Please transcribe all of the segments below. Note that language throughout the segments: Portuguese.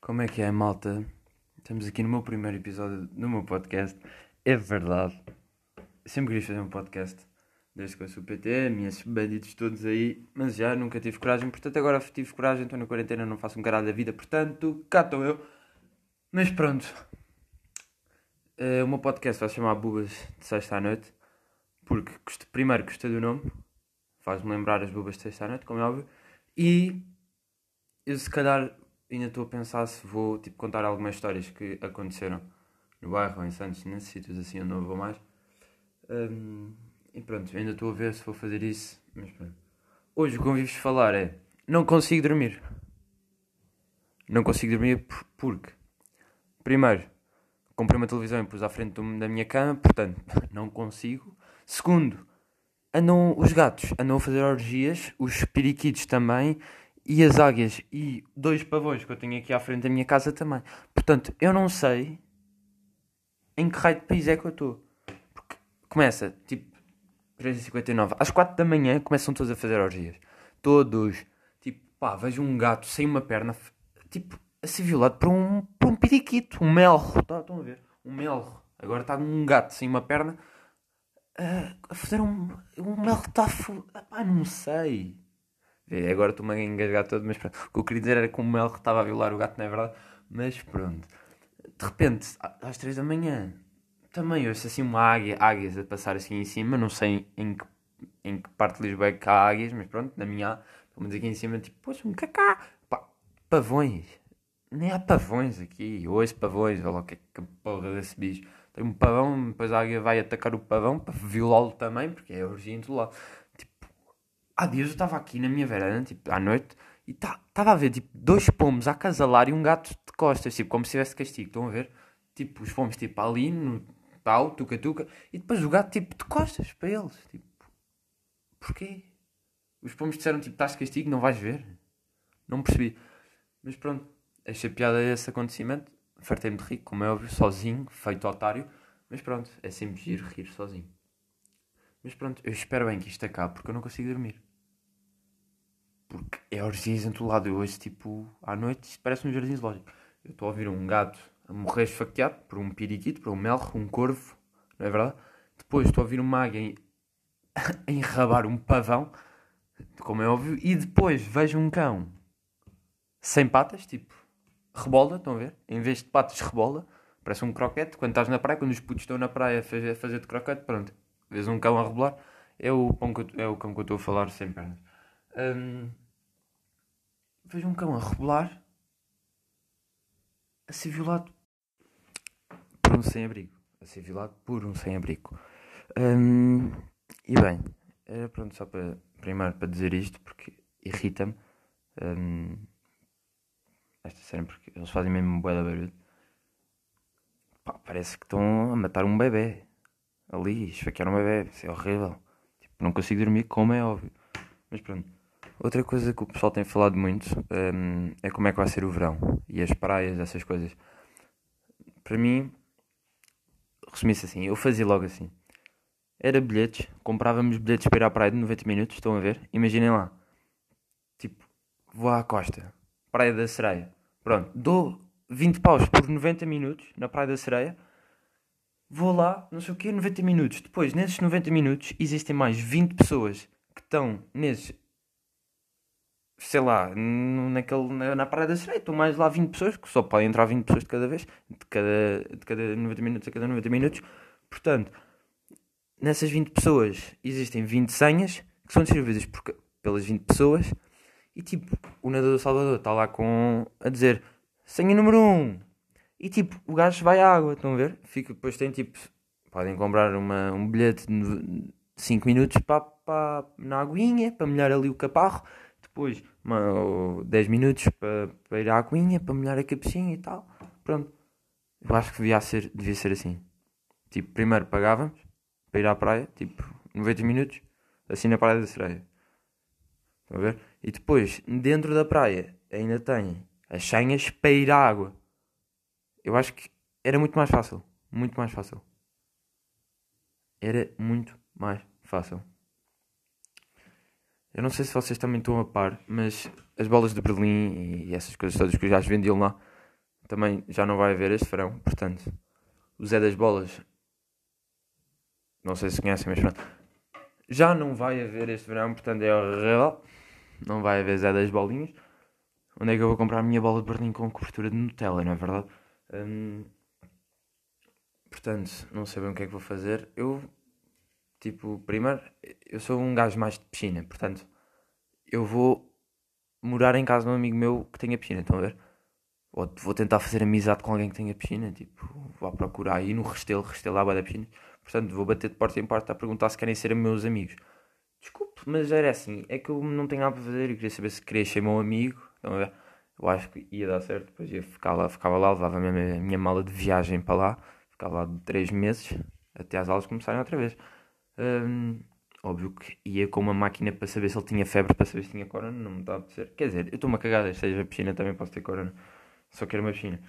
Como é que é, malta? Estamos aqui no meu primeiro episódio do meu podcast. É verdade. Sempre quis fazer um podcast. Desde que eu sou PT, minhas bandidos todos aí. Mas já nunca tive coragem. Portanto, agora tive coragem. Estou na quarentena, não faço um caralho da vida. Portanto, cá estou eu. Mas pronto. Uh, o meu podcast vai se chamar Bubas de Sexta à Noite. Porque, primeiro, gostei do nome. Faz-me lembrar as Bubas de Sexta à Noite, como é óbvio. E eu, se calhar, ainda estou a pensar se vou tipo, contar algumas histórias que aconteceram no bairro em Santos, nesses sítios assim onde não vou mais. Um, e pronto, ainda estou a ver se vou fazer isso. Mas pronto. Hoje o que convivo falar é: não consigo dormir. Não consigo dormir porque, primeiro, comprei uma televisão e pus à frente da minha cama, portanto, não consigo. Segundo, andam os gatos, andam a fazer orgias, os periquitos também, e as águias e dois pavões que eu tenho aqui à frente da minha casa também. Portanto, eu não sei em que raio de país é que eu estou. Porque começa, tipo, 3h59, às 4 da manhã começam todos a fazer orgias. Todos. Tipo, pá, vejo um gato sem uma perna, tipo, a ser violado por um, por um periquito, um melro. Tá, estão a ver? Um melro. Agora está um gato sem uma perna a fazer um, um melro. Está. Pá, não sei. Agora estou-me a engasgar todo, mas pronto. O que eu queria dizer era que o Mel estava a violar o gato, não é verdade? Mas pronto. De repente, às 3 da manhã, também ouço assim uma águia, águias a passar assim em cima. Não sei em que, em que parte de Lisboa é que há águias, mas pronto, na minha, vamos aqui em cima, tipo, poxa, um cacá. Pá, pavões. Nem há pavões aqui. Ouço pavões, olha lá que, que porra desse bicho. Tem um pavão, depois a águia vai atacar o pavão para violá-lo também, porque é urgente lá há dias eu estava aqui na minha varanda, tipo, à noite, e estava tá, a ver, tipo, dois pomos a acasalar e um gato de costas, tipo, como se tivesse castigo. Estão a ver? Tipo, os pomos, tipo, ali, no tal, tuca-tuca, e depois o gato, tipo, de costas para eles. Tipo, porquê? Os pomos disseram, tipo, estás de castigo, não vais ver? Não percebi. Mas pronto, achei piada esse acontecimento. Fartei-me de rir, como é óbvio, sozinho, feito otário. Mas pronto, é sempre giro rir sozinho. Mas pronto, eu espero bem que isto acabe porque eu não consigo dormir. Porque é orgias em todo lado. Eu hoje, tipo, à noite, parece um jardim zoológico. Eu estou a ouvir um gato a morrer esfaqueado por um periquito, por um melro, um corvo, não é verdade? Depois estou a ouvir uma águia a enrabar um pavão, como é óbvio, e depois vejo um cão sem patas, tipo, rebola, estão a ver? Em vez de patas, rebola, parece um croquete. Quando estás na praia, quando os putos estão na praia a fazer, fazer de croquete, pronto, vês um cão a rebolar, é o, pão que eu, é o cão que eu estou a falar sem pernas. Um, vejo um cão a rebolar a ser violado por um sem-abrigo. A ser violado por um sem-abrigo. Um, e bem, era pronto só para primeiro para dizer isto porque irrita-me um, esta cena porque eles fazem mesmo um bué de barulho. Pá, parece que estão a matar um bebê ali, esfaquear um bebê, isso é horrível. Tipo, não consigo dormir, como é óbvio. Mas pronto. Outra coisa que o pessoal tem falado muito um, é como é que vai ser o verão e as praias, essas coisas. Para mim, resumisse assim, eu fazia logo assim. Era bilhetes, comprávamos bilhetes para ir à praia de 90 minutos, estão a ver? Imaginem lá. Tipo, vou à costa, Praia da Sereia. Pronto, dou 20 paus por 90 minutos na Praia da Sereia. Vou lá, não sei o quê, 90 minutos. Depois, nesses 90 minutos, existem mais 20 pessoas que estão nesses sei lá, naquele, na, na da Sereia, estão mais lá 20 pessoas, que só podem entrar 20 pessoas de cada vez, de cada, de cada 90 minutos a cada 90 minutos. Portanto, nessas 20 pessoas existem 20 senhas que são distribuídas por, pelas 20 pessoas e tipo, o nadador do Salvador está lá com a dizer senha número 1 e tipo, o gajo vai à água, estão a ver? Fica, depois tem tipo, podem comprar uma, um bilhete de 5 minutos para, para, na aguinha, para molhar ali o caparro depois uma, 10 minutos para, para ir à aguinha, para molhar a cabecinha e tal. Pronto. Eu acho que devia ser, devia ser assim. Tipo, primeiro pagávamos para ir à praia, tipo, 90 minutos, assim na Praia da Sereia. Estão a ver? E depois, dentro da praia, ainda tem as senhas para ir à água. Eu acho que era muito mais fácil. Muito mais fácil. Era muito mais fácil. Eu não sei se vocês também estão a par, mas as bolas de Berlim e essas coisas todas que já as vendiam lá também já não vai haver este verão, portanto, o Zé das Bolas, não sei se conhecem, mas pronto, já não vai haver este verão, portanto é horrível, não vai haver Zé das Bolinhas. Onde é que eu vou comprar a minha bola de Berlim com cobertura de Nutella, não é verdade? Hum, portanto, não sei bem o que é que vou fazer. Eu, tipo, primeiro, eu sou um gajo mais de piscina, portanto, eu vou morar em casa de um amigo meu que tenha piscina, estão a ver? Ou vou tentar fazer amizade com alguém que tenha piscina, tipo, vou procurar aí no Restelo, Restelo à da piscina. Portanto, vou bater de porta em porta a perguntar se querem ser meus amigos. Desculpe, mas era assim, é que eu não tenho nada para fazer e queria saber se queria ser meu amigo. Estão a ver? Eu acho que ia dar certo, depois ia ficar lá, ficava lá, levava a minha, minha mala de viagem para lá, ficava lá de 3 meses, até as aulas começarem outra vez. Hum, óbvio que ia com uma máquina para saber se ele tinha febre, para saber se tinha corona, não me dá a dizer. Quer dizer, eu estou uma cagada, seja piscina também posso ter corona, só quero uma piscina.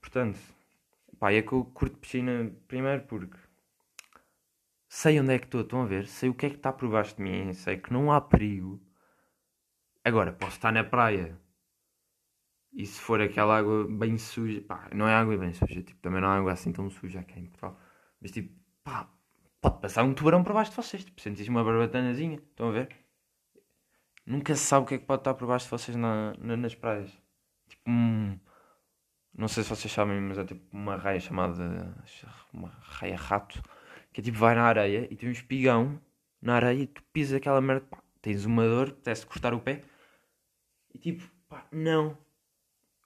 Portanto, pá, é que eu curto piscina primeiro porque sei onde é que estou, estão a ver? Sei o que é que está por baixo de mim, sei que não há perigo. Agora, posso estar na praia e se for aquela água bem suja, pá, não é água bem suja, tipo, também não é água assim tão suja aqui em Portugal. Mas tipo, pá, pode passar um tubarão por baixo de vocês, tipo, sentiste uma barbatanazinha, estão a ver? Nunca se sabe o que é que pode estar por baixo de vocês na, na, nas praias. Tipo, um, não sei se vocês sabem, mas é tipo uma raia chamada, uma raia rato, que é tipo, vai na areia e tem um espigão na areia e tu pisas aquela merda, pá, tens uma dor, apetece cortar o pé, e tipo, pá, não,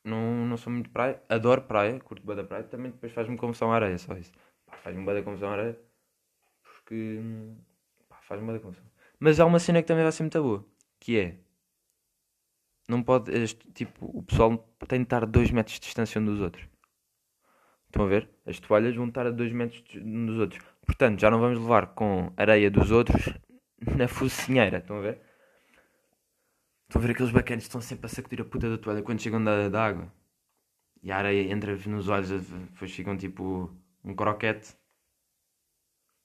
não, não sou muito praia. Adoro praia, curto bem da praia. Também depois faz-me confusão à areia, só isso. Faz-me bem da confusão à areia. Faz-me da confusão. Mas há uma cena que também vai ser muito boa. Que é. Não pode. Tipo, o pessoal tem de estar a 2 metros de distância um dos outros. Estão a ver? As toalhas vão estar a 2 metros um dos outros. Portanto, já não vamos levar com areia dos outros na focinheira. Estão a ver? Estou a ver aqueles bacanas que estão sempre a sacudir a puta da toalha quando chegam da, da água. E a areia entra nos olhos, depois ficam tipo um croquete.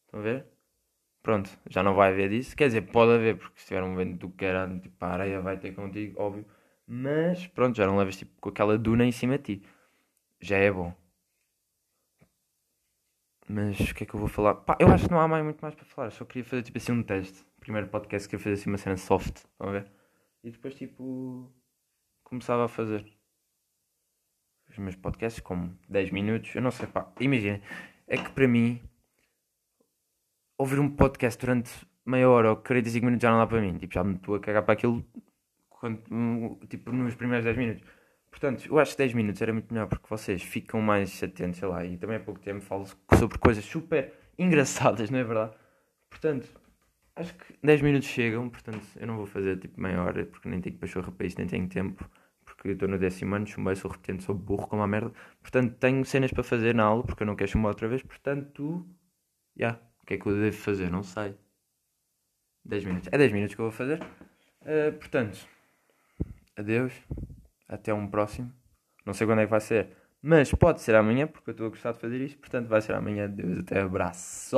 Estão a ver? Pronto, já não vai haver disso. Quer dizer, pode haver, porque se tiver um vento do que era, tipo, a areia vai ter contigo, óbvio. Mas pronto, já não levas tipo com aquela duna em cima de ti. Já é bom. Mas o que é que eu vou falar? Pá, eu acho que não há mais, muito mais para falar. Só queria fazer tipo assim um teste. Primeiro podcast que eu fazer assim uma cena soft. A ver? E depois, tipo, começava a fazer os meus podcasts com 10 minutos. Eu não sei, pá, imagina, é que para mim, ouvir um podcast durante meia hora ou 45 minutos já não dá para mim. Tipo, já me estou a cagar para aquilo, quando, tipo, nos primeiros 10 minutos. Portanto, eu acho que 10 minutos era muito melhor porque vocês ficam mais atentos, sei lá, e também há pouco tempo falo sobre coisas super engraçadas, não é verdade? Portanto, Acho que 10 minutos chegam, portanto eu não vou fazer tipo meia hora porque nem tenho pachorra para isso, nem tenho tempo. Porque estou no décimo ano, chumbei, sou repetente, sou burro como a merda. Portanto tenho cenas para fazer na aula porque eu não quero chumbar outra vez. Portanto, já, yeah, o que é que eu devo fazer? Não sei. 10 minutos. É 10 minutos que eu vou fazer. Uh, portanto, adeus. Até um próximo. Não sei quando é que vai ser. Mas pode ser amanhã, porque eu estou a gostar de fazer isto. Portanto, vai ser amanhã. Adeus. Até abraço.